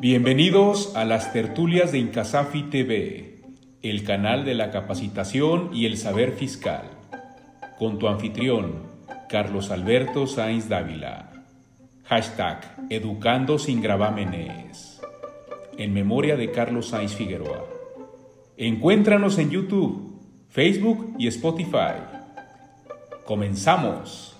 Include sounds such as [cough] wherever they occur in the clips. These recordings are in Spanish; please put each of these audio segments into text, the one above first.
Bienvenidos a las tertulias de Incasafi TV, el canal de la capacitación y el saber fiscal, con tu anfitrión, Carlos Alberto Sainz Dávila. Hashtag Educando sin gravámenes. En memoria de Carlos Sainz Figueroa. Encuéntranos en YouTube, Facebook y Spotify. Comenzamos.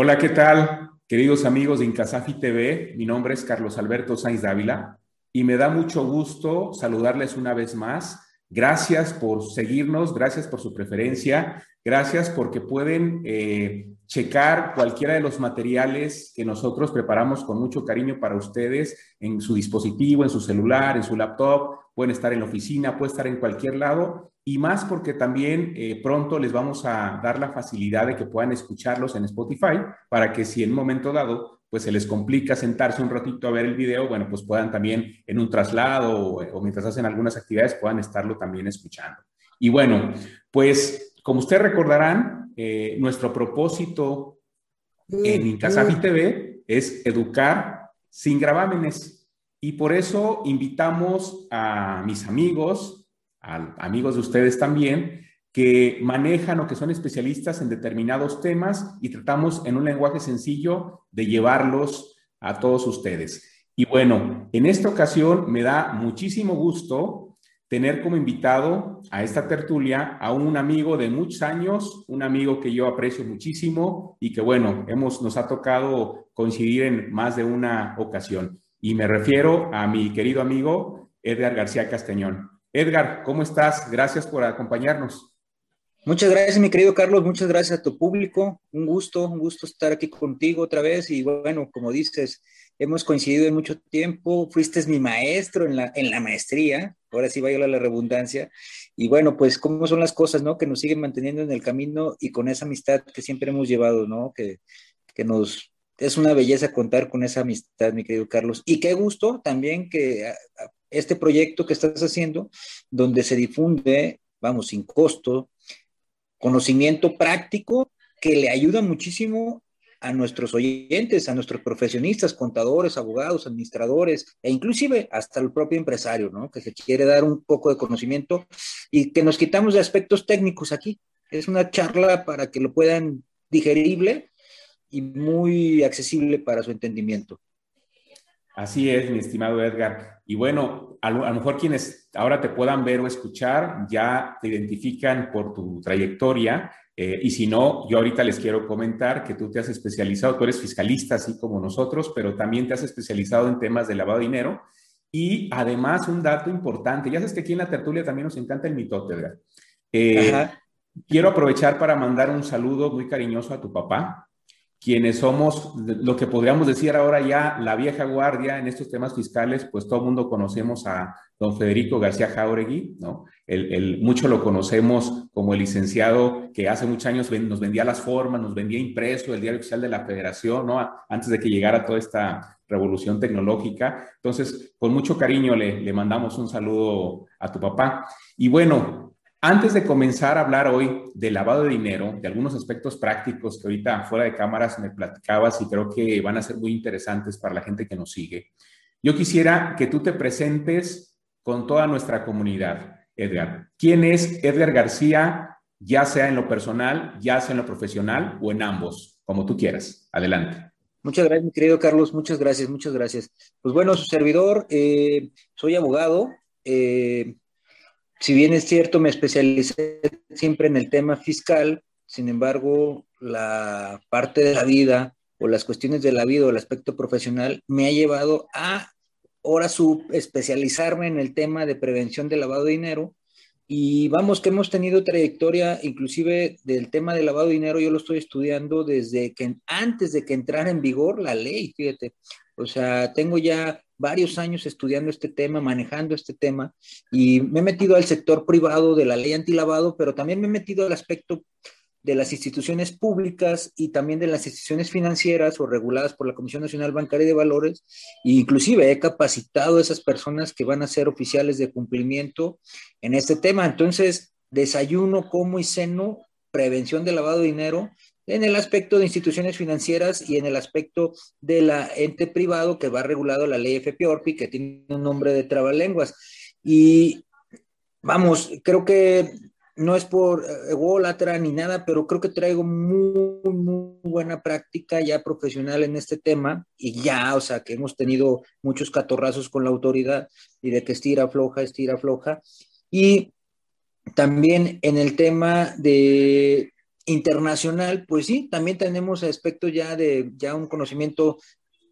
Hola, ¿qué tal? Queridos amigos de Incasafi TV, mi nombre es Carlos Alberto Sainz Dávila y me da mucho gusto saludarles una vez más. Gracias por seguirnos, gracias por su preferencia, gracias porque pueden eh, checar cualquiera de los materiales que nosotros preparamos con mucho cariño para ustedes en su dispositivo, en su celular, en su laptop, pueden estar en la oficina, puede estar en cualquier lado y más porque también eh, pronto les vamos a dar la facilidad de que puedan escucharlos en Spotify para que si en un momento dado pues se les complica sentarse un ratito a ver el video, bueno, pues puedan también en un traslado o, mientras hacen algunas actividades puedan estarlo también escuchando. Y bueno, pues como ustedes recordarán, eh, nuestro propósito en Incasafi TV es educar sin gravámenes. Y por eso invitamos a mis amigos, amigos de ustedes también, que manejan o que son especialistas en determinados temas y tratamos en un lenguaje sencillo de llevarlos a todos ustedes. Y bueno, en esta ocasión me da muchísimo gusto tener como invitado a esta tertulia a un amigo de muchos años, un amigo que yo aprecio muchísimo y que bueno, hemos, nos ha tocado coincidir en más de una ocasión. Y me refiero a mi querido amigo Edgar García Castañón. Edgar, ¿cómo estás? Gracias por acompañarnos. Muchas gracias, mi querido Carlos. Muchas gracias a tu público. Un gusto, un gusto estar aquí contigo otra vez. Y bueno, como dices, hemos coincidido en mucho tiempo. Fuiste mi maestro en la, en la maestría. Ahora sí vaya la redundancia. Y bueno, pues cómo son las cosas, ¿no? Que nos siguen manteniendo en el camino y con esa amistad que siempre hemos llevado, ¿no? Que, que nos es una belleza contar con esa amistad, mi querido Carlos. Y qué gusto también que este proyecto que estás haciendo, donde se difunde, vamos, sin costo, conocimiento práctico que le ayuda muchísimo a nuestros oyentes, a nuestros profesionistas, contadores, abogados, administradores e inclusive hasta el propio empresario, ¿no? Que se quiere dar un poco de conocimiento y que nos quitamos de aspectos técnicos aquí. Es una charla para que lo puedan digerible y muy accesible para su entendimiento. Así es, mi estimado Edgar. Y bueno, a lo, mejor quienes ahora te puedan ver o escuchar ya te identifican por tu trayectoria. Eh, y si no, yo ahorita les quiero comentar que tú te has especializado, tú eres fiscalista así como nosotros, pero también te has especializado en temas de lavado de dinero. Y además, un dato importante, ya sabes que aquí en la tertulia también nos encanta el mitote, Edgar. Eh, quiero aprovechar para mandar un saludo muy cariñoso a tu papá, quienes somos lo que podríamos decir ahora ya la vieja guardia en estos temas fiscales, pues todo el mundo conocemos a don Federico García Jauregui, ¿no? El, mucho lo conocemos como el licenciado que hace muchos años nos vendía las formas, nos vendía impreso el diario oficial de la federación, ¿no? Antes de que llegara toda esta revolución tecnológica. Entonces, con mucho cariño le, le mandamos un saludo a tu papá. Y bueno, antes de comenzar a hablar hoy del lavado de dinero, de algunos aspectos prácticos que ahorita fuera de cámaras me platicabas y creo que van a ser muy interesantes para la gente que nos sigue, yo quisiera que tú te presentes con toda nuestra comunidad, Edgar. ¿Quién es Edgar García, ya sea en lo personal, ya sea en lo profesional o en ambos, como tú quieras? Adelante. Muchas gracias, mi querido Carlos. Muchas gracias, muchas gracias. Pues bueno, su servidor, eh, soy abogado. Eh, si bien es cierto, me especialicé siempre en el tema fiscal, sin embargo, la parte de la vida o las cuestiones de la vida o el aspecto profesional me ha llevado a ahora su especializarme en el tema de prevención de lavado de dinero. Y vamos, que hemos tenido trayectoria, inclusive del tema de lavado de dinero, yo lo estoy estudiando desde que antes de que entrara en vigor la ley, fíjate. O sea, tengo ya varios años estudiando este tema, manejando este tema, y me he metido al sector privado de la ley antilavado, pero también me he metido al aspecto de las instituciones públicas y también de las instituciones financieras o reguladas por la Comisión Nacional Bancaria de Valores, e inclusive he capacitado a esas personas que van a ser oficiales de cumplimiento en este tema. Entonces, desayuno, como y ceno, prevención de lavado de dinero, en el aspecto de instituciones financieras y en el aspecto de la ente privado que va regulado la ley FPORPI, que tiene un nombre de trabalenguas. Y vamos, creo que no es por eh, ególatra ni nada, pero creo que traigo muy, muy buena práctica ya profesional en este tema y ya, o sea, que hemos tenido muchos catorrazos con la autoridad y de que estira, floja, estira, floja. Y también en el tema de internacional, pues sí, también tenemos aspectos ya de ya un conocimiento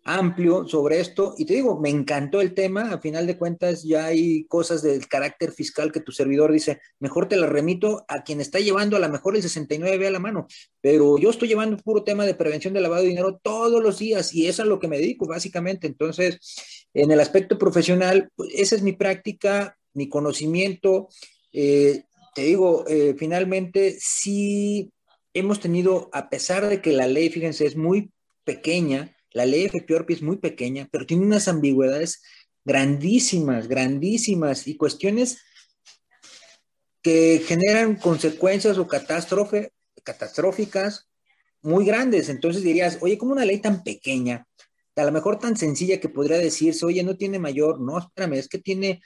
amplio sobre esto. Y te digo, me encantó el tema. A final de cuentas, ya hay cosas del carácter fiscal que tu servidor dice, mejor te la remito a quien está llevando a lo mejor el 69 a la mano. Pero yo estoy llevando puro tema de prevención de lavado de dinero todos los días y es a lo que me dedico, básicamente. Entonces, en el aspecto profesional, pues, esa es mi práctica, mi conocimiento. Eh, te digo, eh, finalmente sí hemos tenido, a pesar de que la ley, fíjense, es muy pequeña, la ley FPORPI es muy pequeña, pero tiene unas ambigüedades grandísimas, grandísimas y cuestiones que generan consecuencias o catástrofe, catastróficas muy grandes. Entonces dirías, oye, ¿cómo una ley tan pequeña, a lo mejor tan sencilla que podría decirse, oye, no tiene mayor, no, espérame, es que tiene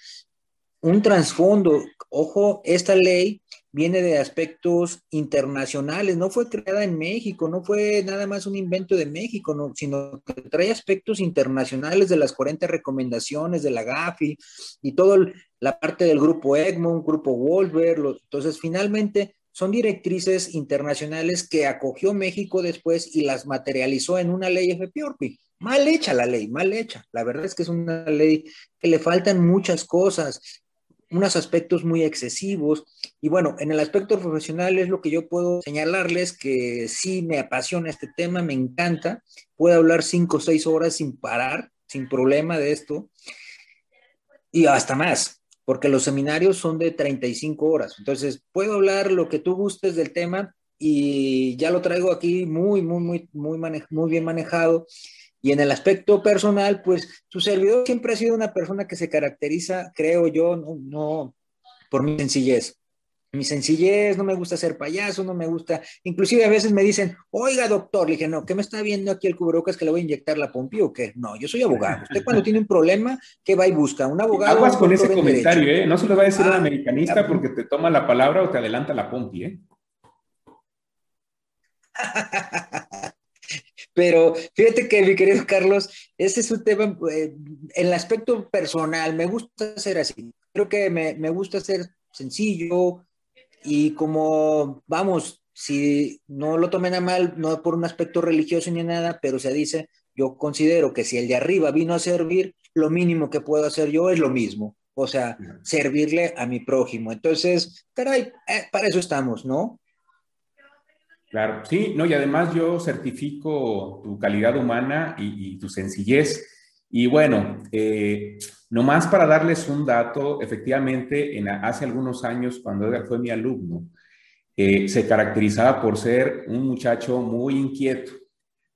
un trasfondo. Ojo, esta ley viene de aspectos internacionales, no fue creada en México, no fue nada más un invento de México, no, sino que trae aspectos internacionales de las 40 recomendaciones de la GAFI y toda la parte del grupo Egmont, grupo Wolver. entonces, finalmente, son directrices internacionales que acogió México después y las materializó en una ley FPORPI. Mal hecha la ley, mal hecha. La verdad es que es una ley que le faltan muchas cosas unos aspectos muy excesivos. Y bueno, en el aspecto profesional es lo que yo puedo señalarles que sí me apasiona este tema, me encanta. Puedo hablar cinco o seis horas sin parar, sin problema de esto. Y hasta más, porque los seminarios son de 35 horas. Entonces, puedo hablar lo que tú gustes del tema y ya lo traigo aquí muy, muy, muy, muy, muy bien manejado y en el aspecto personal, pues su servidor siempre ha sido una persona que se caracteriza, creo yo, no, por mi sencillez. Mi sencillez, no me gusta ser payaso, no me gusta. Inclusive a veces me dicen, oiga, doctor, le dije, no, ¿qué me está viendo aquí el cubrebocas que le voy a inyectar la pompi o qué? No, yo soy abogado. Usted cuando tiene un problema, ¿qué va y busca? Un abogado. Aguas con ese comentario, ¿eh? No se lo va a decir a un ah, americanista porque te toma la palabra o te adelanta la pompi, ¿eh? [laughs] Pero fíjate que, mi querido Carlos, ese es un tema, eh, en el aspecto personal, me gusta ser así. Creo que me, me gusta ser sencillo y como, vamos, si no lo tomen a mal, no por un aspecto religioso ni nada, pero se dice, yo considero que si el de arriba vino a servir, lo mínimo que puedo hacer yo es lo mismo, o sea, servirle a mi prójimo. Entonces, caray, eh, para eso estamos, ¿no? Claro, sí, no, y además yo certifico tu calidad humana y, tu sencillez. Y bueno, eh, nomás para darles un dato, efectivamente, en, hace algunos años, cuando Edgar fue mi alumno, eh, se caracterizaba por ser un muchacho muy inquieto,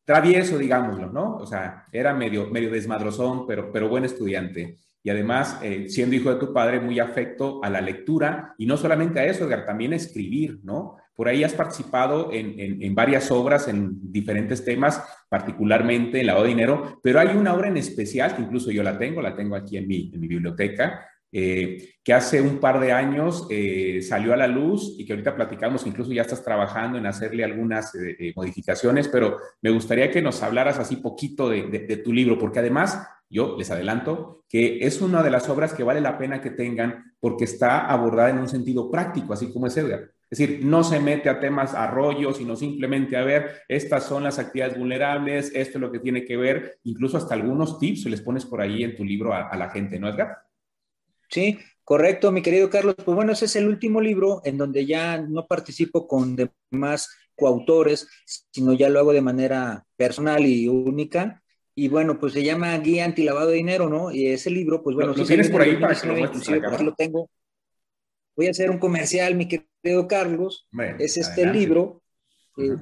travieso, digámoslo, ¿no? O sea, era medio, medio desmadrozón, pero, pero buen estudiante. Y además, eh, siendo hijo de tu padre, muy afecto a la lectura, y no solamente a eso, Edgar, también a escribir, ¿no? Por ahí has participado en, varias obras en diferentes temas, particularmente en lavado de dinero, pero hay una obra en especial que incluso yo la tengo, la tengo aquí en mi, en mi biblioteca, eh, que hace un par de años eh, salió a la luz y que ahorita platicamos, incluso ya estás trabajando en hacerle algunas modificaciones, pero me gustaría que nos hablaras así poquito de, de, tu libro, porque además yo les adelanto que es una de las obras que vale la pena que tengan porque está abordada en un sentido práctico, así como es Edgar. Es decir, no se mete a temas arroyos, sino simplemente a ver, estas son las actividades vulnerables, esto es lo que tiene que ver, incluso hasta algunos tips se les pones por ahí en tu libro a, la gente, ¿no, Edgar? Sí, correcto, mi querido Carlos. Pues bueno, ese es el último libro en donde ya no participo con demás coautores, sino ya lo hago de manera personal y única. Y bueno, pues se llama Guía Antilavado de Dinero, ¿no? Y ese libro, pues bueno, lo, tienes por ahí para que lo lo tengo. Voy a hacer un comercial, mi querido Carlos, es este libro. Eh,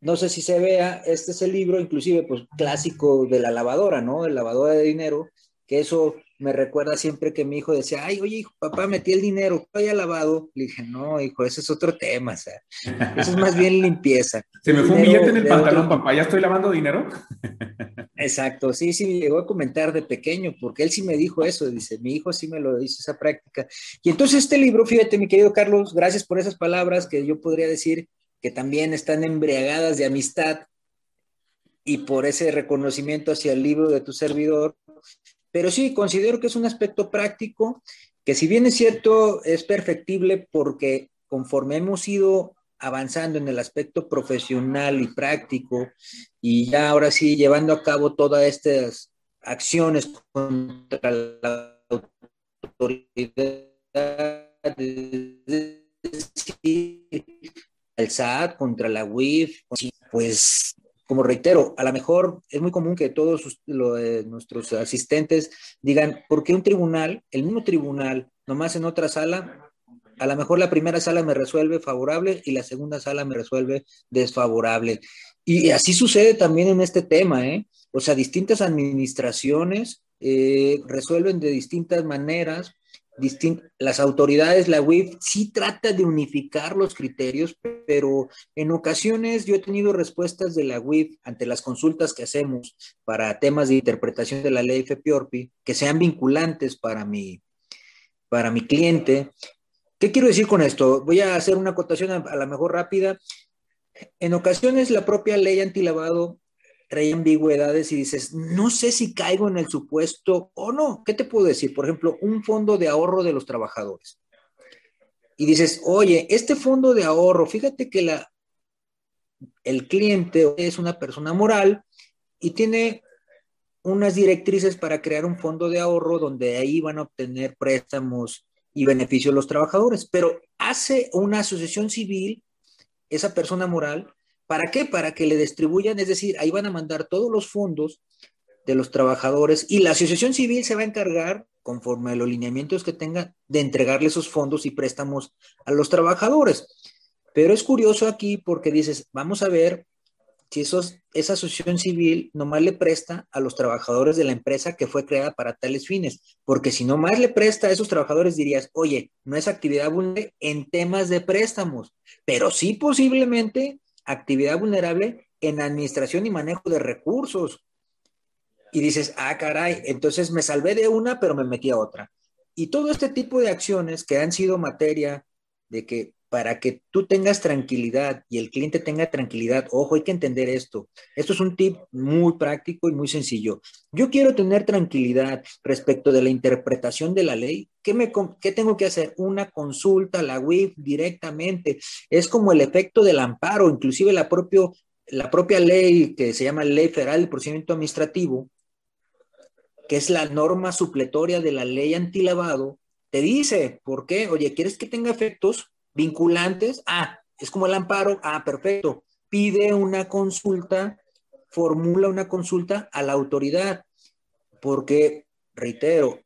no sé si se vea, este es el libro, inclusive, pues clásico de la lavadora, ¿no? El lavadora de dinero, que eso me recuerda siempre que mi hijo decía, ay, oye, hijo, papá, metí el dinero, ¿ya lavado? Le dije, no, hijo, ese es otro tema, o sea, eso es más bien limpieza. [laughs] Se me fue un billete en el pantalón, papá, ¿ya estoy lavando dinero? [laughs] Exacto, sí, sí, me llegó a comentar de pequeño, porque él sí me dijo eso, dice, mi hijo sí me lo hizo esa práctica. Y entonces este libro, fíjate, mi querido Carlos, gracias por esas palabras que yo podría decir que también están embriagadas de amistad y por ese reconocimiento hacia el libro de tu servidor. Pero sí, considero que es un aspecto práctico que si bien es cierto, es perfectible porque conforme hemos ido avanzando en el aspecto profesional y práctico y ya ahora sí llevando a cabo todas estas acciones contra la autoridad, el SAT, contra la UIF, pues como reitero, a lo mejor es muy común que todos nuestros asistentes digan, ¿por qué un tribunal, el mismo tribunal, nomás en otra sala, a lo mejor la primera sala me resuelve favorable y la segunda sala me resuelve desfavorable? Y así sucede también en este tema, ¿eh? O sea, distintas administraciones eh, resuelven de distintas maneras las autoridades, la UIF, sí trata de unificar los criterios, pero en ocasiones yo he tenido respuestas de la UIF ante las consultas que hacemos para temas de interpretación de la ley FPORPI que sean vinculantes para mi, para mi cliente. ¿Qué quiero decir con esto? Voy a hacer una acotación a, a la mejor rápida. En ocasiones la propia ley antilavado trae ambigüedades y dices, no sé si caigo en el supuesto o no. ¿Qué te puedo decir? Por ejemplo, un fondo de ahorro de los trabajadores. Y dices, oye, este fondo de ahorro, fíjate que la, el cliente es una persona moral y tiene unas directrices para crear un fondo de ahorro donde ahí van a obtener préstamos y beneficios los trabajadores, pero hace una asociación civil, esa persona moral, ¿Para qué? Para que le distribuyan, es decir, ahí van a mandar todos los fondos de los trabajadores y la asociación civil se va a encargar, conforme a los lineamientos que tenga, de entregarle esos fondos y préstamos a los trabajadores. Pero es curioso aquí porque dices, vamos a ver si esos, esa asociación civil nomás le presta a los trabajadores de la empresa que fue creada para tales fines, porque si nomás le presta a esos trabajadores dirías, oye, no es actividad en temas de préstamos, pero sí posiblemente actividad vulnerable en administración y manejo de recursos. Y dices, ah, caray, entonces me salvé de una, pero me metí a otra. Y todo este tipo de acciones que han sido materia de que para que tú tengas tranquilidad y el cliente tenga tranquilidad, ojo, hay que entender esto. Esto es un tip muy práctico y muy sencillo. Yo quiero tener tranquilidad respecto de la interpretación de la ley. ¿Qué, me, qué tengo que hacer? Una consulta a la UIF directamente. Es como el efecto del amparo, inclusive la, propio, la propia ley que se llama Ley Federal de Procedimiento Administrativo, que es la norma supletoria de la ley antilavado, te dice, ¿por qué? Oye, ¿quieres que tenga efectos? Vinculantes, ah, es como el amparo, ah, perfecto, pide una consulta, formula una consulta a la autoridad, porque, reitero,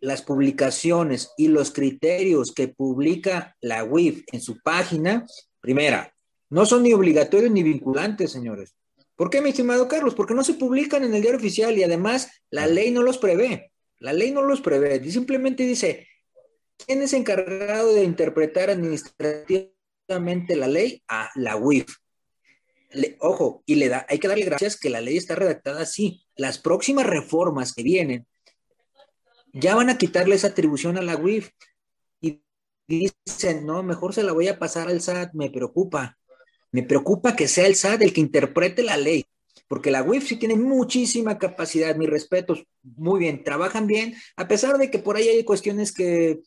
las publicaciones y los criterios que publica la UIF en su página, primera, no son ni obligatorios ni vinculantes, señores. ¿Por qué, mi estimado Carlos? Porque no se publican en el diario oficial y además la ley no los prevé. La ley no los prevé. Simplemente dice, ¿Quién es encargado de interpretar administrativamente la ley? A la UIF. ojo, y le da, hay que darle gracias que la ley está redactada así. Las próximas reformas que vienen ya van a quitarle esa atribución a la UIF. Y dicen, no, mejor se la voy a pasar al SAT, me preocupa. Me preocupa que sea el SAT el que interprete la ley porque la UIF sí tiene muchísima capacidad, mis respetos, muy bien, trabajan bien, a pesar de que por ahí hay cuestiones que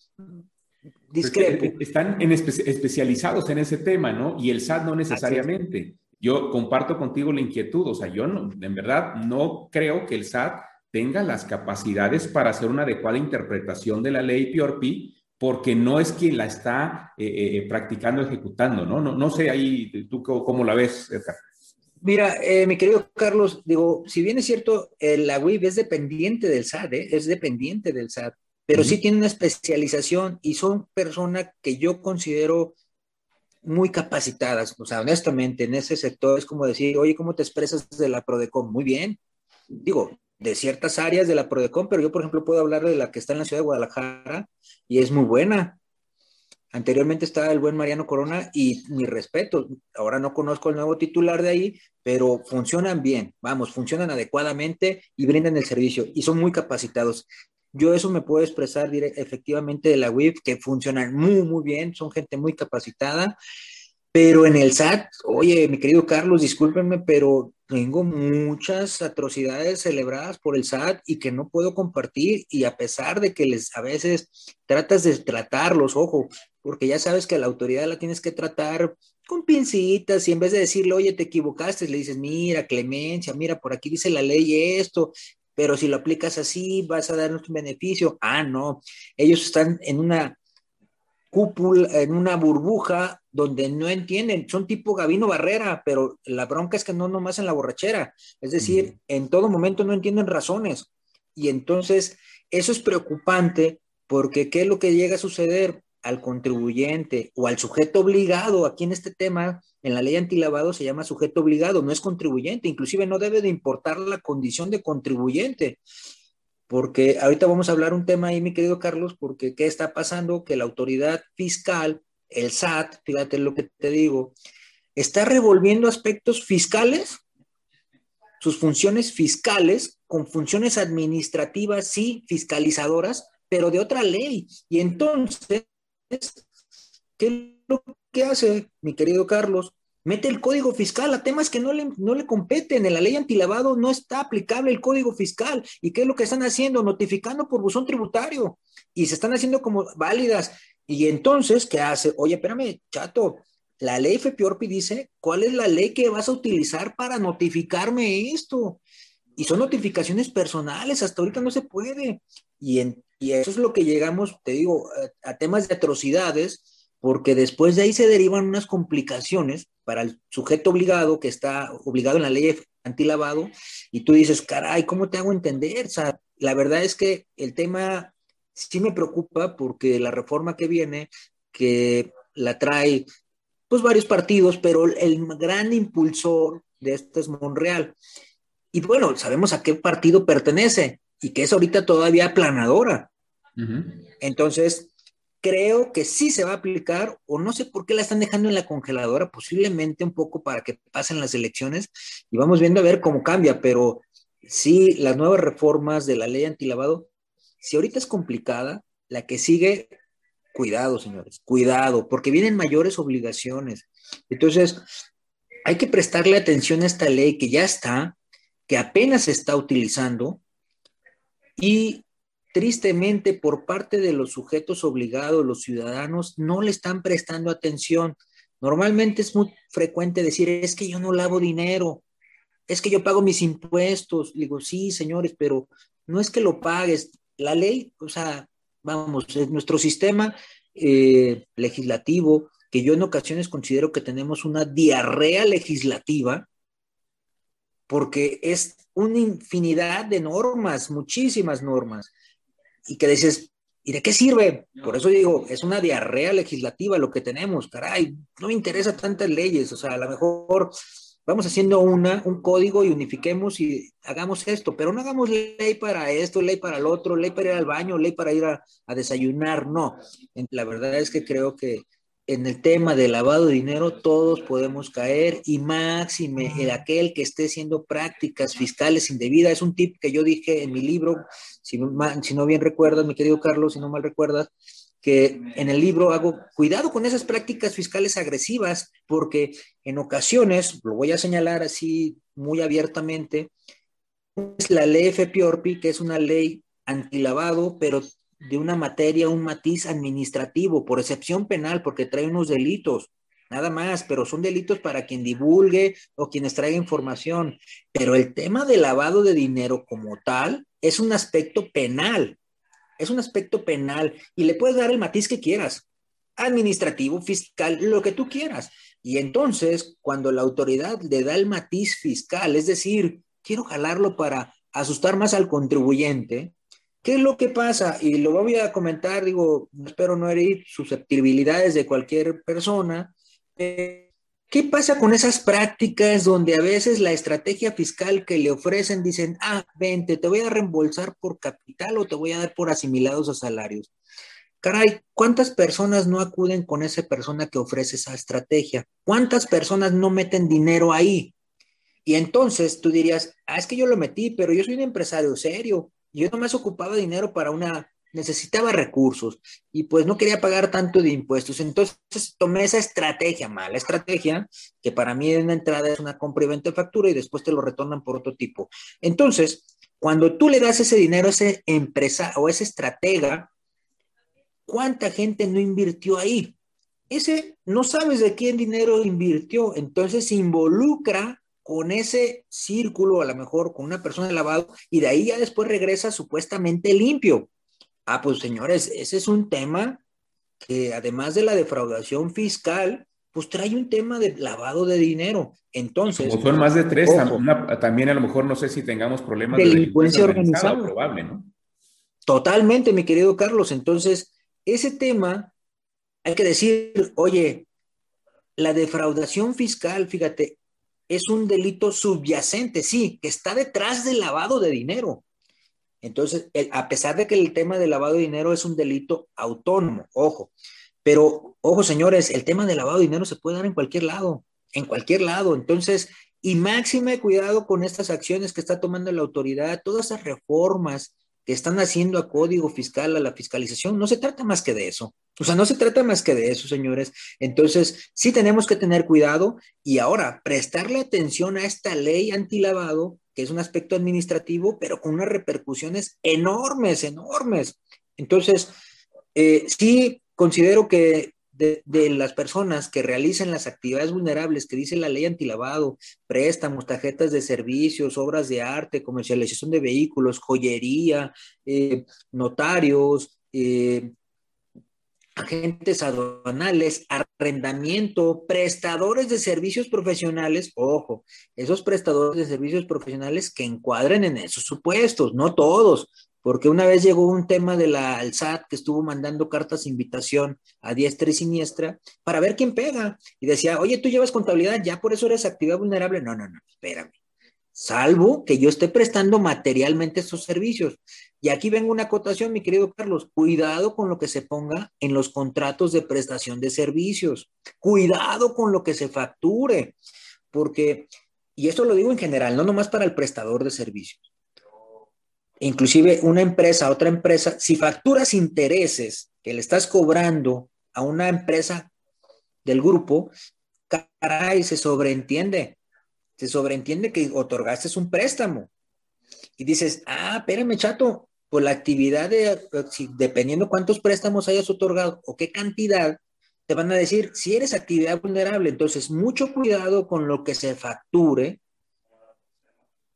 discrepo. Están en especializados en ese tema, ¿no? Y el SAT no necesariamente. Yo comparto contigo la inquietud, o sea, yo no, en verdad no creo que el SAT tenga las capacidades para hacer una adecuada interpretación de la ley PRP, porque no es quien la está eh, eh, practicando, ejecutando, ¿no? ¿no? No sé ahí, ¿tú cómo la ves, Edgar? Mira, eh, mi querido Carlos, digo, si bien es cierto, la UIF es dependiente del SAT, ¿eh? es dependiente del SAT, pero sí tiene una especialización y son personas que yo considero muy capacitadas, o sea, honestamente, en ese sector es como decir, oye, ¿cómo te expresas de la Prodecom? Muy bien. Digo, de ciertas áreas de la Prodecon, pero yo, por ejemplo, puedo hablar de la que está en la ciudad de Guadalajara y es muy buena. Anteriormente estaba el buen Mariano Corona y mi respeto, ahora no conozco el nuevo titular de ahí, pero funcionan bien, vamos, funcionan adecuadamente y brindan el servicio y son muy capacitados. Yo eso me puedo expresar efectivamente de la WIF, que funcionan muy, muy bien, son gente muy capacitada, pero en el SAT, oye, mi querido Carlos, discúlpenme, pero tengo muchas atrocidades celebradas por el SAT y que no puedo compartir y a pesar de que les a veces tratas de tratarlos, ojo, porque ya sabes que la autoridad la tienes que tratar con pincitas y en vez de decirle, oye, te equivocaste, le dices, mira, clemencia, mira, por aquí dice la ley esto, pero si lo aplicas así vas a darnos un beneficio. Ah, no, ellos están en una cúpula, en una burbuja donde no entienden, son tipo Gabino Barrera, pero la bronca es que no nomás en la borrachera, es decir, en todo momento no entienden razones. Y entonces eso es preocupante porque ¿qué es lo que llega a suceder? Al contribuyente o al sujeto obligado, aquí en este tema, en la ley antilavado se llama sujeto obligado, no es contribuyente, inclusive no debe de importar la condición de contribuyente, porque ahorita vamos a hablar un tema ahí, mi querido Carlos, porque ¿qué está pasando? Que la autoridad fiscal, el SAT, fíjate lo que te digo, está revolviendo aspectos fiscales, sus funciones fiscales, con funciones administrativas, sí, fiscalizadoras, pero de otra ley. Y entonces ¿qué es lo que hace, mi querido Carlos? Mete el código fiscal a temas que no le, no le competen. En la ley antilavado no está aplicable el código fiscal. ¿Y qué es lo que están haciendo? Notificando por buzón tributario. Y se están haciendo como válidas. Y entonces, ¿qué hace? Oye, espérame, chato, la ley FPORPI dice cuál es la ley que vas a utilizar para notificarme esto. Y son notificaciones personales, hasta ahorita no se puede. Y, en, y eso es lo que llegamos, te digo, a, temas de atrocidades, porque después de ahí se derivan unas complicaciones para el sujeto obligado que está obligado en la ley antilavado, y tú dices, caray, ¿cómo te hago entender? O sea, la verdad es que el tema sí me preocupa porque la reforma que viene, que la trae pues varios partidos, pero el gran impulsor de esto es Monreal. Y bueno, sabemos a qué partido pertenece y que es ahorita todavía aplanadora. Entonces, creo que sí se va a aplicar, o no sé por qué la están dejando en la congeladora, posiblemente un poco para que pasen las elecciones y vamos viendo a ver cómo cambia, pero sí, las nuevas reformas de la ley antilavado, si ahorita es complicada, la que sigue, cuidado, señores, cuidado, porque vienen mayores obligaciones. Entonces, hay que prestarle atención a esta ley que ya está, que apenas se está utilizando, y tristemente por parte de los sujetos obligados, los ciudadanos, no le están prestando atención. Normalmente es muy frecuente decir, es que yo no lavo dinero, es que yo pago mis impuestos. Digo, sí, señores, pero no es que lo pagues. La ley, o sea, vamos, es nuestro sistema eh, legislativo, que yo en ocasiones considero que tenemos una diarrea legislativa, porque es una infinidad de normas, muchísimas normas, y que dices, ¿y de qué sirve? Por eso digo, es una diarrea legislativa lo que tenemos, caray, no me interesa tantas leyes, o sea, a lo mejor vamos haciendo una, un código y unifiquemos y hagamos esto, pero no hagamos ley para esto, ley para el otro, ley para ir al baño, ley para ir a, a desayunar, no. La verdad es que creo que en el tema de lavado de dinero todos podemos caer y máxime el aquel que esté haciendo prácticas fiscales indebidas. Es un tip que yo dije en mi libro, si, si no bien recuerdas, mi querido Carlos, si no mal recuerdas, que en el libro hago cuidado con esas prácticas fiscales agresivas, porque en ocasiones, lo voy a señalar así muy abiertamente, es la ley FPORPI, que es una ley antilavado, pero de una materia un matiz administrativo, por excepción penal, porque trae unos delitos, nada más, pero son delitos para quien divulgue o quienes traiga información. Pero el tema de lavado de dinero como tal es un aspecto penal, es un aspecto penal y le puedes dar el matiz que quieras, administrativo, fiscal, lo que tú quieras. Y entonces, cuando la autoridad le da el matiz fiscal, es decir, quiero jalarlo para asustar más al contribuyente, ¿Qué es lo que pasa? Y lo voy a comentar, digo, espero no herir susceptibilidades de cualquier persona. ¿Qué pasa con esas prácticas donde a veces la estrategia fiscal que le ofrecen dicen, ah, vente, te voy a reembolsar por capital o te voy a dar por asimilados a salarios? Caray, ¿cuántas personas no acuden con esa persona que ofrece esa estrategia? ¿Cuántas personas no meten dinero ahí? Y entonces tú dirías, ah, es que yo lo metí, pero yo soy un empresario serio. Yo no me ocupaba dinero para una, necesitaba recursos y pues no quería pagar tanto de impuestos. Entonces tomé esa estrategia, mala estrategia, que para mí en la entrada es una compra y venta de factura y después te lo retornan por otro tipo. Entonces, cuando tú le das ese dinero a ese empresa o a ese estratega, ¿cuánta gente no invirtió ahí? Ese no sabes de quién dinero invirtió, entonces involucra con ese círculo, a lo mejor con una persona de lavado, y de ahí ya después regresa supuestamente limpio. Ah, pues señores, ese es un tema que además de la defraudación fiscal, pues trae un tema de lavado de dinero. Entonces. Como son más de tres, también a lo mejor no sé si tengamos problemas de delincuencia organizada. organizada. Probable, ¿no? Totalmente, mi querido Carlos. Entonces, ese tema, hay que decir, oye, la defraudación fiscal, fíjate, es un delito subyacente, sí, que está detrás del lavado de dinero. Entonces, a pesar de que el tema del lavado de dinero es un delito autónomo, ojo, pero ojo señores, el tema del lavado de dinero se puede dar en cualquier lado, en cualquier lado. Entonces, y máxime cuidado con estas acciones que está tomando la autoridad, todas esas reformas que están haciendo a código fiscal, a la fiscalización, no se trata más que de eso. O sea, no se trata más que de eso, señores. Entonces, sí tenemos que tener cuidado y ahora prestarle atención a esta ley antilavado, que es un aspecto administrativo, pero con unas repercusiones enormes, enormes. Entonces, eh, sí considero que de, las personas que realicen las actividades vulnerables que dice la ley antilavado, préstamos, tarjetas de servicios, obras de arte, comercialización de vehículos, joyería, eh, notarios, eh, agentes aduanales, arrendamiento, prestadores de servicios profesionales, ojo, esos prestadores de servicios profesionales que encuadren en esos supuestos, no todos, porque una vez llegó un tema de la ALSAT que estuvo mandando cartas de invitación a diestra y siniestra para ver quién pega. Y decía, oye, tú llevas contabilidad, ya por eso eres actividad vulnerable. No, no, no, espérame. Salvo que yo esté prestando materialmente esos servicios. Y aquí vengo una acotación, mi querido Carlos. Cuidado con lo que se ponga en los contratos de prestación de servicios. Cuidado con lo que se facture. Porque, y esto lo digo en general, no nomás para el prestador de servicios inclusive una empresa, otra empresa, si facturas intereses que le estás cobrando a una empresa del grupo, caray, se sobreentiende, se sobreentiende que otorgaste un préstamo. Y dices, ah, espérame, chato, pues la actividad de, dependiendo cuántos préstamos hayas otorgado o qué cantidad, te van a decir, si eres actividad vulnerable, entonces mucho cuidado con lo que se facture,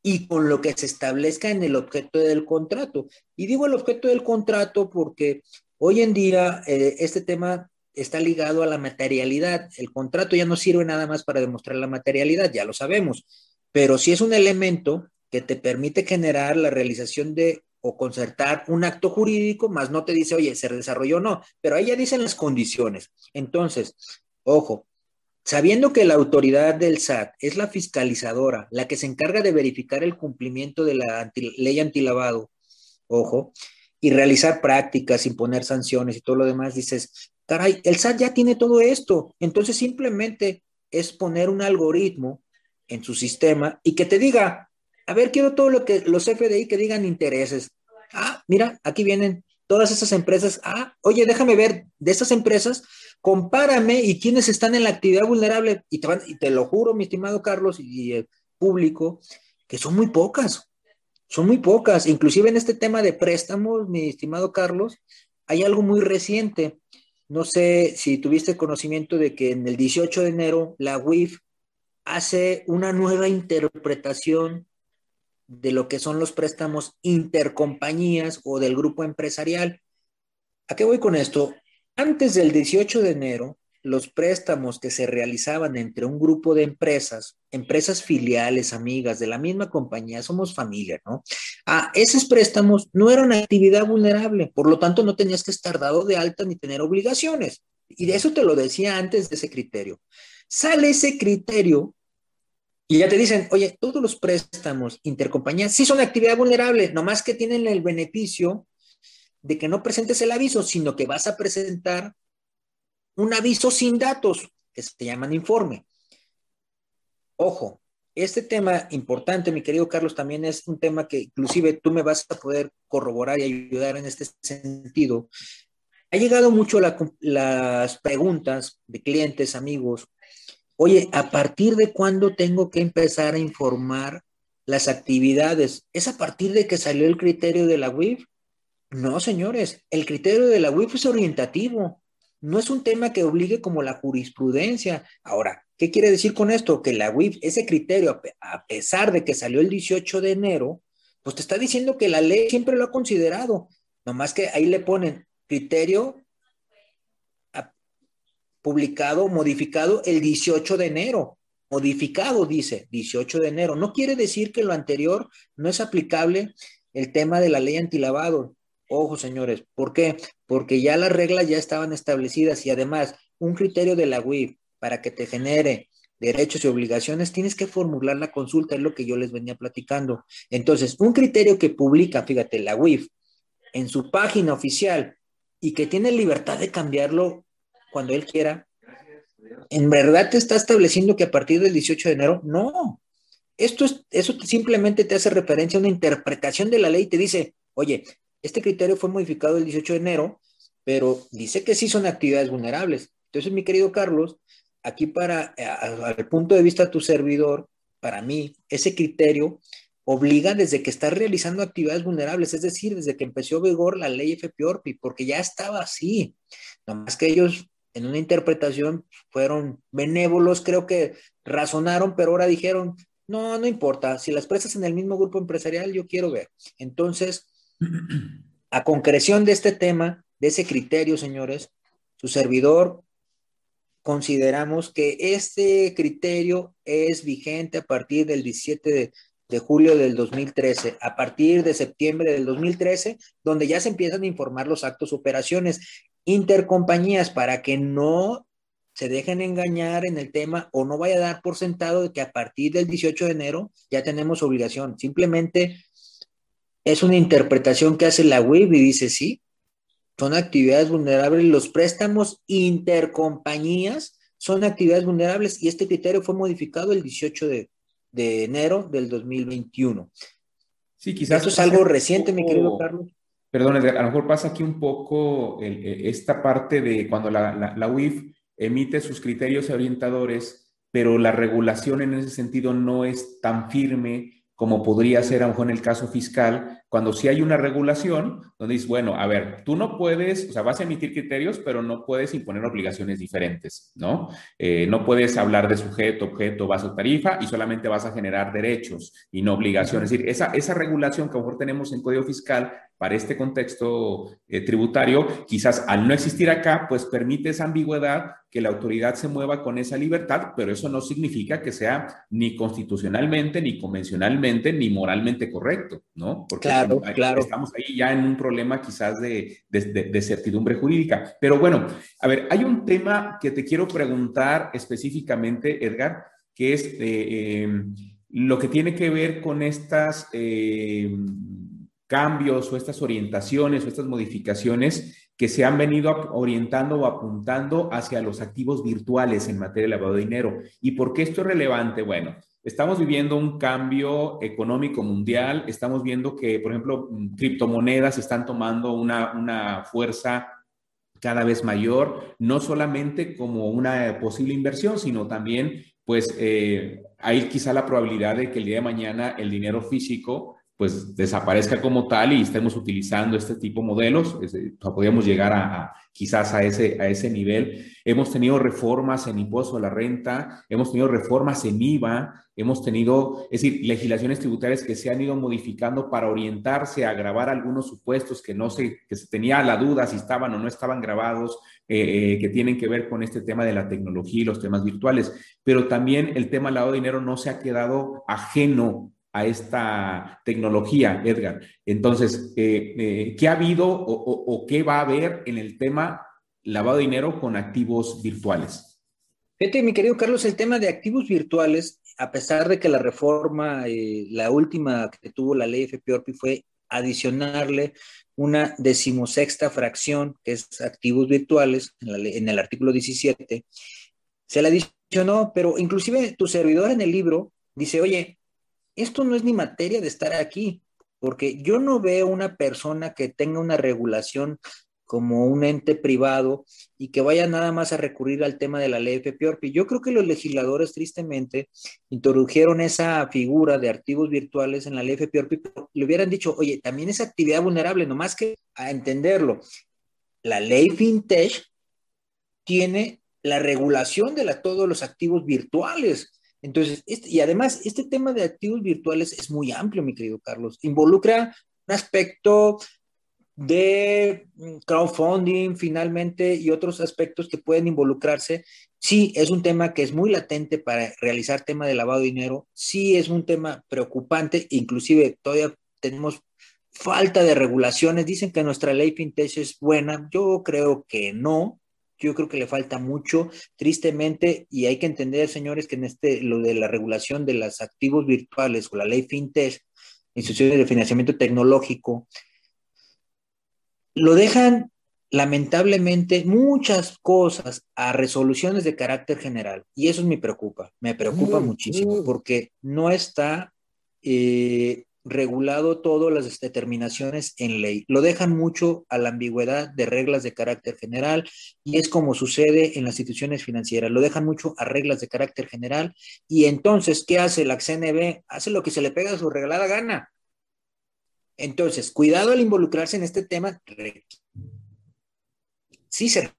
y con lo que se establezca en el objeto del contrato. Y digo el objeto del contrato porque hoy en día eh, este tema está ligado a la materialidad. El contrato ya no sirve nada más para demostrar la materialidad, ya lo sabemos, pero si es un elemento que te permite generar la realización de o concertar un acto jurídico, más no te dice, oye, se desarrolló o no, pero ahí ya dicen las condiciones. Entonces, ojo, Sabiendo que la autoridad del SAT es la fiscalizadora, la que se encarga de verificar el cumplimiento de la ley antilavado, ojo, y realizar prácticas, imponer sanciones y todo lo demás, dices, caray, el SAT ya tiene todo esto, entonces simplemente es poner un algoritmo en su sistema y que te diga, a ver, quiero todo lo que los FDI que digan intereses. Ah, mira, aquí vienen todas esas empresas. Ah, oye, déjame ver de esas empresas, compárame y quiénes están en la actividad vulnerable. Y te, y lo juro, mi estimado Carlos y el público, que son muy pocas. Son muy pocas. Inclusive en este tema de préstamos, mi estimado Carlos, hay algo muy reciente. No sé si tuviste conocimiento de que en el 18 de enero la UIF hace una nueva interpretación de lo que son los préstamos intercompañías o del grupo empresarial. ¿A qué voy con esto? Antes del 18 de enero, los préstamos que se realizaban entre un grupo de empresas, empresas filiales, amigas de la misma compañía, somos familia, ¿no? Ah, esos préstamos no eran actividad vulnerable, por lo tanto no tenías que estar dado de alta ni tener obligaciones. Y de eso te lo decía antes de ese criterio. Sale ese criterio y ya te dicen, oye, todos los préstamos intercompañías sí son actividad vulnerable, nomás que tienen el beneficio de que no presentes el aviso, sino que vas a presentar un aviso sin datos, que se llaman informe. Ojo, este tema importante, mi querido Carlos, también es un tema que inclusive tú me vas a poder corroborar y ayudar en este sentido. Ha llegado mucho las preguntas de clientes, amigos. Oye, ¿a partir de cuándo tengo que empezar a informar las actividades? ¿Es a partir de que salió el criterio de la WIF? No, señores, el criterio de la WIF es orientativo. No es un tema que obligue como la jurisprudencia. Ahora, ¿qué quiere decir con esto? Que la WIF, ese criterio, a pesar de que salió el 18 de enero, pues te está diciendo que la ley siempre lo ha considerado. Nomás que ahí le ponen criterio publicado, modificado el 18 de enero. Modificado, dice, 18 de enero. No quiere decir que lo anterior no es aplicable el tema de la ley antilavado. Ojo, señores, ¿por qué? Porque ya las reglas ya estaban establecidas y además un criterio de la UIF para que te genere derechos y obligaciones, tienes que formular la consulta, es lo que yo les venía platicando. Entonces, un criterio que publica, fíjate, la UIF en su página oficial y que tiene libertad de cambiarlo cuando él quiera, ¿en verdad te está estableciendo que a partir del 18 de enero? No. Esto es, eso simplemente te hace referencia a una interpretación de la ley y te dice, oye, este criterio fue modificado el 18 de enero, pero dice que sí son actividades vulnerables. Entonces, mi querido Carlos, aquí para, eh, al punto de vista de tu servidor, para mí, ese criterio obliga desde que estás realizando actividades vulnerables, es decir, desde que empezó vigor la ley FPORPI, porque ya estaba así. Nomás que ellos en una interpretación fueron benévolos, creo que razonaron, pero ahora dijeron, no, no importa, si las presas en el mismo grupo empresarial, yo quiero ver. Entonces, a concreción de este tema, de ese criterio, señores, su servidor, consideramos que este criterio es vigente a partir del 17 de, de, julio del 2013, a partir de septiembre del 2013, donde ya se empiezan a informar los actos operaciones intercompañías para que no se dejen engañar en el tema o no vaya a dar por sentado que a partir del 18 de enero ya tenemos obligación. Simplemente es una interpretación que hace la WIB y dice, sí, son actividades vulnerables. Los préstamos intercompañías son actividades vulnerables y este criterio fue modificado el 18 de, enero del 2021. Sí, quizás. Esto es algo reciente, mi querido Carlos. Perdón, a lo mejor pasa aquí un poco esta parte de cuando la, la, la UIF emite sus criterios orientadores, pero la regulación en ese sentido no es tan firme como podría ser a lo mejor en el caso fiscal, cuando sí hay una regulación donde dices, bueno, a ver, tú no puedes, o sea, vas a emitir criterios, pero no puedes imponer obligaciones diferentes, ¿no? Eh, no puedes hablar de sujeto, objeto, base o tarifa y solamente vas a generar derechos y no obligaciones. Es decir, esa, esa regulación que a lo mejor tenemos en Código Fiscal para este contexto eh, tributario, quizás al no existir acá, pues permite esa ambigüedad que la autoridad se mueva con esa libertad, pero eso no significa que sea ni constitucionalmente, ni convencionalmente, ni moralmente correcto, ¿no? Porque claro, claro. estamos ahí ya en un problema quizás de, de, certidumbre jurídica. Pero bueno, a ver, hay un tema que te quiero preguntar específicamente, Edgar, que es eh, em, lo que tiene que ver con estas... Eh, cambios o estas orientaciones o estas modificaciones que se han venido orientando o apuntando hacia los activos virtuales en materia de lavado de dinero. ¿Y por qué esto es relevante? Bueno, estamos viviendo un cambio económico mundial, estamos viendo que, por ejemplo, mm, criptomonedas están tomando una, una fuerza cada vez mayor, no solamente como una posible inversión, sino también, pues, eh, hay quizá la probabilidad de que el día de mañana el dinero físico pues desaparezca como tal y estemos utilizando este tipo de modelos. podríamos llegar a, quizás a ese, a ese nivel. Hemos tenido reformas en impuesto a la renta, hemos tenido reformas en IVA, hemos tenido, es decir, legislaciones tributarias que se han ido modificando para orientarse a grabar algunos supuestos que no se, que se tenía la duda si estaban o no estaban grabados, eh, eh, que tienen que ver con este tema de la tecnología y los temas virtuales. Pero también el tema del lavado de dinero no se ha quedado ajeno a esta tecnología, Edgar. Entonces, eh, eh, ¿qué ha habido o, qué va a haber en el tema lavado de dinero con activos virtuales? Fíjate, mi querido Carlos, el tema de activos virtuales, a pesar de que la reforma, eh, la última que tuvo la ley FPORPI fue adicionarle una decimosexta fracción, que es activos virtuales, en, en el artículo 17, se la adicionó, pero inclusive tu servidor en el libro dice, oye, esto no es ni materia de estar aquí, porque yo no veo una persona que tenga una regulación como un ente privado y que vaya nada más a recurrir al tema de la ley FPORPI. Yo creo que los legisladores tristemente introdujeron esa figura de activos virtuales en la ley FPORPI, pero le hubieran dicho, oye, también es actividad vulnerable, nomás que a entenderlo. La ley FinTech tiene la regulación de todos los activos virtuales. Entonces, este, y además, este tema de activos virtuales es muy amplio, mi querido Carlos. Involucra un aspecto de mm, crowdfunding finalmente y otros aspectos que pueden involucrarse. Sí, es un tema que es muy latente para realizar tema de lavado de dinero. Sí, es un tema preocupante. Inclusive todavía tenemos falta de regulaciones. Dicen que nuestra ley fintech es buena. Yo creo que no. Yo creo que le falta mucho, tristemente, y hay que entender, señores, que en este, lo de la regulación de los activos virtuales o la ley fintech, instituciones de financiamiento tecnológico, lo dejan lamentablemente muchas cosas a resoluciones de carácter general y eso me preocupa, me preocupa muchísimo porque no está eh, regulado todas las determinaciones en ley. Lo dejan mucho a la ambigüedad de reglas de carácter general y es como sucede en las instituciones financieras. Lo dejan mucho a reglas de carácter general y entonces, ¿qué hace la CNB? Hace lo que se le pega a su regalada gana. Entonces, cuidado al involucrarse en este tema. Sí se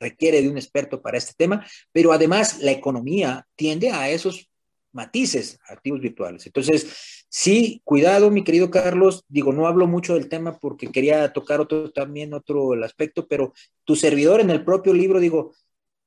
requiere de un experto para este tema, pero además la economía tiende a esos matices activos virtuales. Entonces, sí, cuidado, mi querido Carlos. Digo, no hablo mucho del tema porque quería tocar otro también otro el aspecto, pero tu servidor en el propio libro, digo,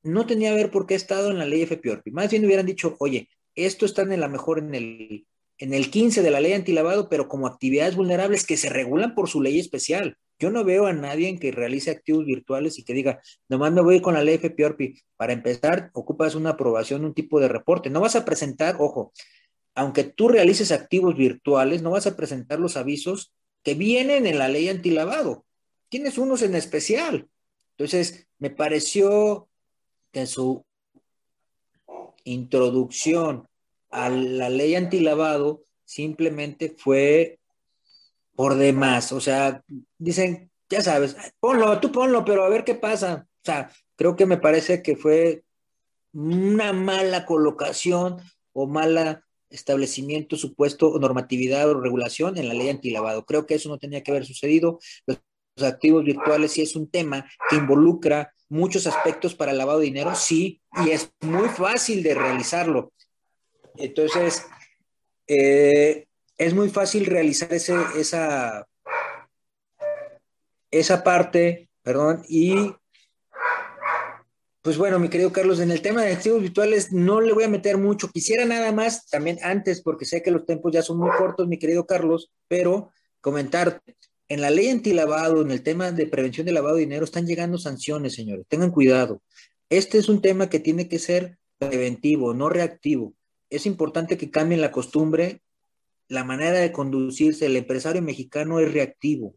no tenía que ver por qué estado en la ley FPORPI. Más bien hubieran dicho, oye, esto está en la mejor en el en el 15 de la ley antilavado, pero como actividades vulnerables que se regulan por su ley especial. Yo no veo a nadie que realice activos virtuales y que diga, nomás me voy con la ley FPORPI. Para empezar, ocupas una aprobación, un tipo de reporte. No vas a presentar, ojo, aunque tú realices activos virtuales, no vas a presentar los avisos que vienen en la ley antilavado. Tienes unos en especial. Entonces, me pareció que su introducción a la ley antilavado simplemente fue por demás. O sea, dicen, ya sabes, ponlo, tú ponlo, pero a ver qué pasa. O sea, creo que me parece que fue una mala colocación o mala establecimiento, supuesto, normatividad o regulación en la ley antilavado. Creo que eso no tenía que haber sucedido. Los, activos virtuales sí es un tema que involucra muchos aspectos para el lavado de dinero, sí, y es muy fácil de realizarlo. Entonces, eh, es muy fácil realizar ese, esa, esa parte, perdón, y pues bueno, mi querido Carlos, en el tema de activos virtuales no le voy a meter mucho. Quisiera nada más, también antes, porque sé que los tiempos ya son muy cortos, mi querido Carlos, pero comentar, en la ley antilavado, en el tema de prevención de lavado de dinero, están llegando sanciones, señores. Tengan cuidado. Este es un tema que tiene que ser preventivo, no reactivo es importante que cambien la costumbre, la manera de conducirse. El empresario mexicano es reactivo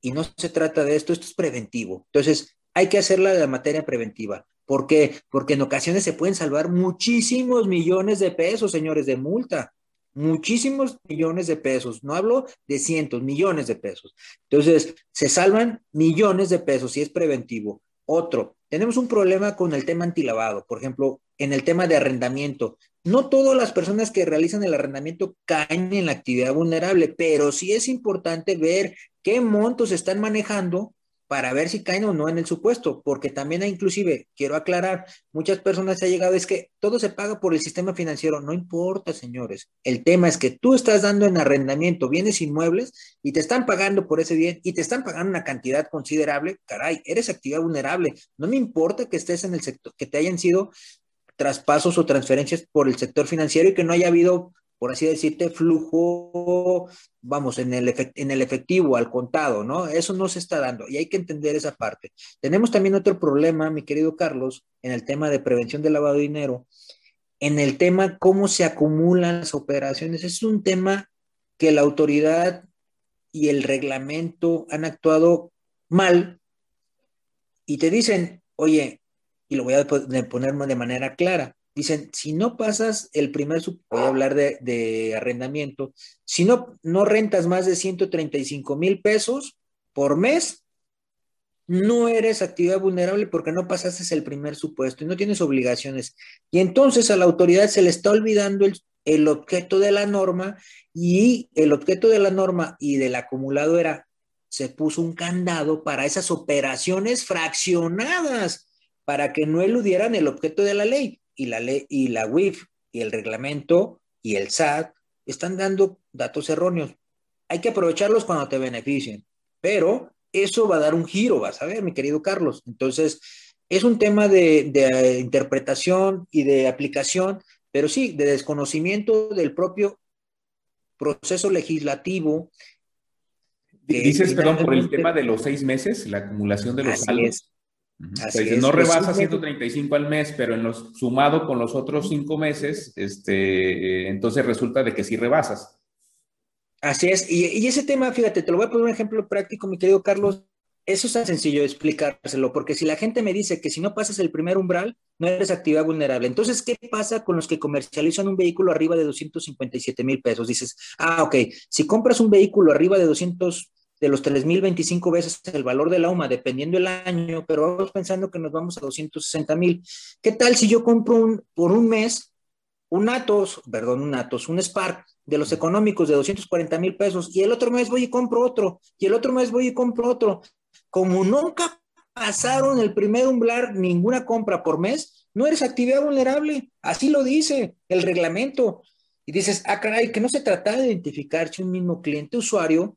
y no se trata de esto, esto es preventivo. Entonces, hay que hacerla de la materia preventiva. ¿Por qué? Porque en ocasiones se pueden salvar muchísimos millones de pesos, señores, de multa. Muchísimos millones de pesos. No hablo de cientos, millones de pesos. Entonces, se salvan millones de pesos si es preventivo. Otro, tenemos un problema con el tema antilavado. Por ejemplo, en el tema de arrendamiento. No todas las personas que realizan el arrendamiento caen en la actividad vulnerable, pero sí es importante ver qué montos están manejando para ver si caen o no en el supuesto, porque también hay inclusive, quiero aclarar, muchas personas se ha llegado, es que todo se paga por el sistema financiero, no importa, señores, el tema es que tú estás dando en arrendamiento bienes inmuebles y te están pagando por ese bien y te están pagando una cantidad considerable, caray, eres actividad vulnerable, no me importa que estés en el sector, que te hayan sido traspasos o transferencias por el sector financiero y que no haya habido por así decirte, flujo, vamos, en el, en el efectivo, al contado, ¿no? Eso no se está dando y hay que entender esa parte. Tenemos también otro problema, mi querido Carlos, en el tema de prevención del lavado de dinero, en el tema cómo se acumulan las operaciones. Es un tema que la autoridad y el reglamento han actuado mal y te dicen, oye, y lo voy a poner de manera clara, Dicen, si no pasas el primer, voy a hablar de, arrendamiento, si no, no rentas más de 135 mil pesos por mes, no eres actividad vulnerable porque no pasaste el primer supuesto y no tienes obligaciones. Y entonces a la autoridad se le está olvidando el, el objeto de la norma y el objeto de la norma y del acumulado era, se puso un candado para esas operaciones fraccionadas, para que no eludieran el objeto de la ley y la ley y la WIF y el reglamento y el SAT están dando datos erróneos. Hay que aprovecharlos cuando te beneficien, pero eso va a dar un giro, vas a ver, mi querido Carlos. Entonces, es un tema de, de interpretación y de aplicación, pero sí, de desconocimiento del propio proceso legislativo. Dices, perdón, por el tema de los seis meses, la acumulación de los saldos no rebasa 135 al mes, pero en los, sumado con los otros cinco meses, este, entonces resulta de que sí rebasas. Así es, y, ese tema, fíjate, te lo voy a poner un ejemplo práctico, mi querido Carlos. Eso es tan sencillo de explicárselo, porque si la gente me dice que si no pasas el primer umbral, no eres actividad vulnerable. Entonces, ¿qué pasa con los que comercializan un vehículo arriba de 257 mil pesos? Dices, ah, ok, si compras un vehículo arriba de 200 de los 3.025 veces el valor de la UMA, dependiendo el año, pero vamos pensando que nos vamos a 260 mil. ¿Qué tal si yo compro un, por un mes un Atos, perdón, un Atos, un Spark de los económicos de 240 mil pesos y el otro mes voy y compro otro y el otro mes voy y compro otro? Como nunca pasaron el primer umbral ninguna compra por mes, no eres actividad vulnerable. Así lo dice el reglamento. Y dices, ah, caray, que no se trata de identificar si un mismo cliente usuario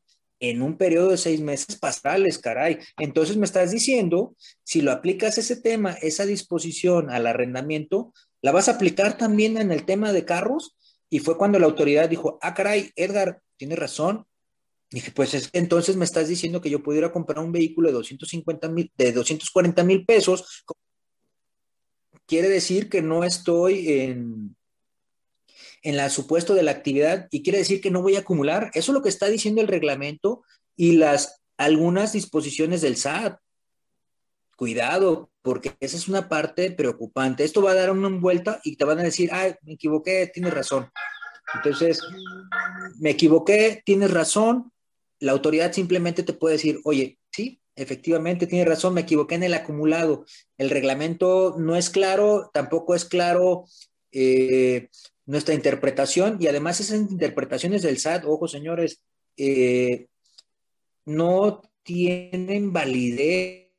en un periodo de seis meses pasarles, caray. Entonces me estás diciendo, si lo aplicas ese tema, esa disposición al arrendamiento, ¿la vas a aplicar también en el tema de carros? Y fue cuando la autoridad dijo, ah, caray, Edgar, tienes razón. Dije, pues es, entonces me estás diciendo que yo pudiera comprar un vehículo de 250 mil, de 240 mil pesos. Quiere decir que no estoy en, en el supuesto de la actividad y quiere decir que no voy a acumular. Eso es lo que está diciendo el reglamento y las algunas disposiciones del SAT. Cuidado, porque esa es una parte preocupante. Esto va a dar una vuelta y te van a decir, ay, me equivoqué, tienes razón. Entonces, me equivoqué, tienes razón. La autoridad simplemente te puede decir, oye, sí, efectivamente, tienes razón, me equivoqué en el acumulado. El reglamento no es claro, tampoco es claro eh, nuestra interpretación y además esas interpretaciones del SAT, ojo señores, eh, no tienen validez.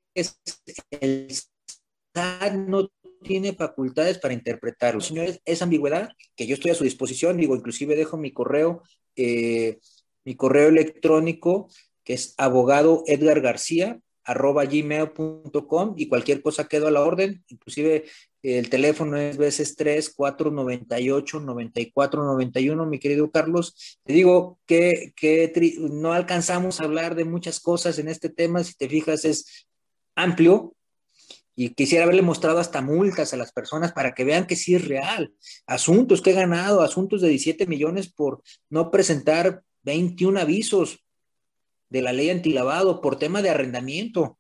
El SAT no tiene facultades para interpretarlo. Señores, esa ambigüedad que yo estoy a su disposición, digo, inclusive dejo mi correo, eh, mi correo electrónico, que es abogado Edgar García, arroba gmail.com y cualquier cosa quedo a la orden, inclusive el teléfono es veces 3 498 94 91, mi querido Carlos. Te digo que, que no alcanzamos a hablar de muchas cosas en este tema, si te fijas es amplio y quisiera haberle mostrado hasta multas a las personas para que vean que sí es real. Asuntos que he ganado, asuntos de 17 millones por no presentar 21 avisos de la ley antilavado por tema de arrendamiento.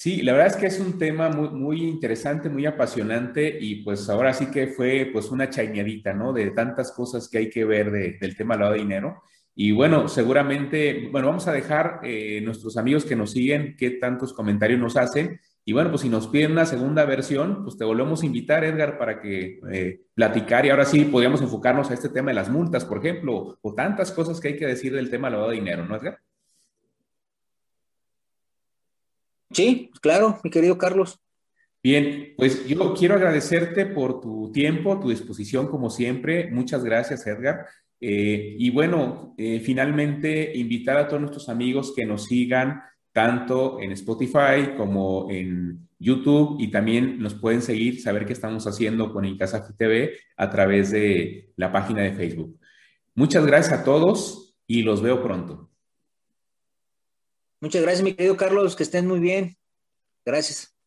Sí, la verdad es que es un tema muy, interesante, muy apasionante y pues ahora sí que fue pues una chañadita, ¿no? De tantas cosas que hay que ver del tema lavado de dinero. Y bueno, seguramente, bueno, vamos a dejar eh, nuestros amigos que nos siguen qué tantos comentarios nos hacen. Y bueno, pues si nos piden una segunda versión, pues te volvemos a invitar, Edgar, para que eh, platicar y ahora sí podríamos enfocarnos a este tema de las multas, por ejemplo, o tantas cosas que hay que decir del tema lavado de dinero, ¿no, Edgar? Sí, claro, mi querido Carlos. Bien, pues yo quiero agradecerte por tu tiempo, tu disposición, como siempre. Muchas gracias, Edgar. Eh, y bueno, eh, finalmente invitar a todos nuestros amigos que nos sigan tanto en Spotify como en YouTube y también nos pueden seguir, saber qué estamos haciendo con Incasafi TV a través de la página de Facebook. Muchas gracias a todos y los veo pronto. Muchas gracias, mi querido Carlos, que estén muy bien. Gracias.